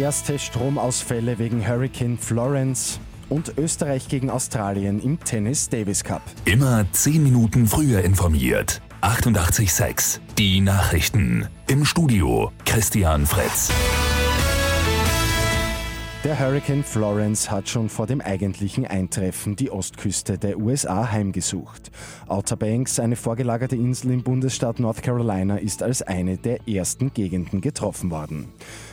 Erste Stromausfälle wegen Hurricane Florence und Österreich gegen Australien im Tennis Davis Cup. Immer 10 Minuten früher informiert. 88.6 Die Nachrichten. Im Studio Christian Fritz. Der Hurricane Florence hat schon vor dem eigentlichen Eintreffen die Ostküste der USA heimgesucht. Outer Banks, eine vorgelagerte Insel im Bundesstaat North Carolina, ist als eine der ersten Gegenden getroffen worden.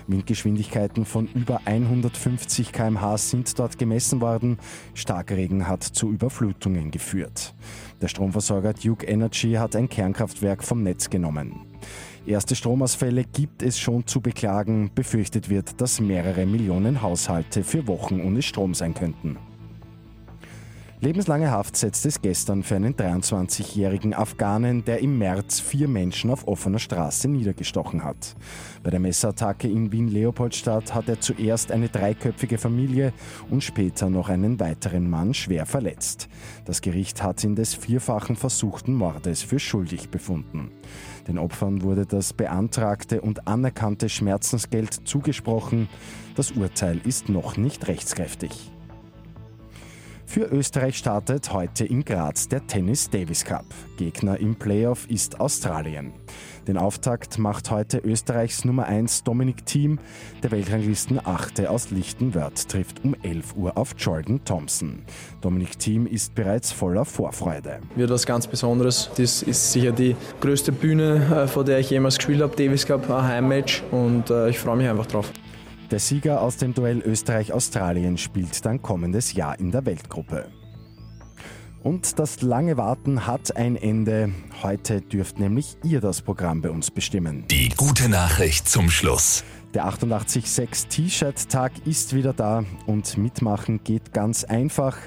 Windgeschwindigkeiten von über 150 km/h sind dort gemessen worden. Starkregen hat zu Überflutungen geführt. Der Stromversorger Duke Energy hat ein Kernkraftwerk vom Netz genommen. Erste Stromausfälle gibt es schon zu beklagen. Befürchtet wird, dass mehrere Millionen Haushalte für Wochen ohne Strom sein könnten. Lebenslange Haft setzt es gestern für einen 23-jährigen Afghanen, der im März vier Menschen auf offener Straße niedergestochen hat. Bei der Messerattacke in Wien-Leopoldstadt hat er zuerst eine dreiköpfige Familie und später noch einen weiteren Mann schwer verletzt. Das Gericht hat ihn des vierfachen versuchten Mordes für schuldig befunden. Den Opfern wurde das beantragte und anerkannte Schmerzensgeld zugesprochen. Das Urteil ist noch nicht rechtskräftig. Für Österreich startet heute in Graz der Tennis Davis Cup. Gegner im Playoff ist Australien. Den Auftakt macht heute Österreichs Nummer 1 Dominik Thiem. Der Weltranglisten Achte aus Lichtenwörth trifft um 11 Uhr auf Jordan Thompson. Dominik Thiem ist bereits voller Vorfreude. Wird was ganz Besonderes. Das ist sicher die größte Bühne, äh, vor der ich jemals gespielt habe, Davis Cup, ein Heimmatch und äh, ich freue mich einfach drauf. Der Sieger aus dem Duell Österreich-Australien spielt dann kommendes Jahr in der Weltgruppe. Und das lange Warten hat ein Ende. Heute dürft nämlich ihr das Programm bei uns bestimmen. Die gute Nachricht zum Schluss. Der 886 T-Shirt-Tag ist wieder da und mitmachen geht ganz einfach.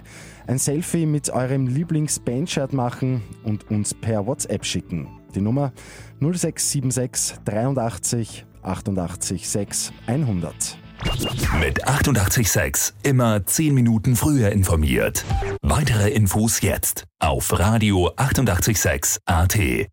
Ein Selfie mit eurem Lieblings-Bandshirt machen und uns per WhatsApp schicken. Die Nummer 0676 83 88 6 100. Mit 88.6 immer 10 Minuten früher informiert. Weitere Infos jetzt auf Radio 88.6 AT.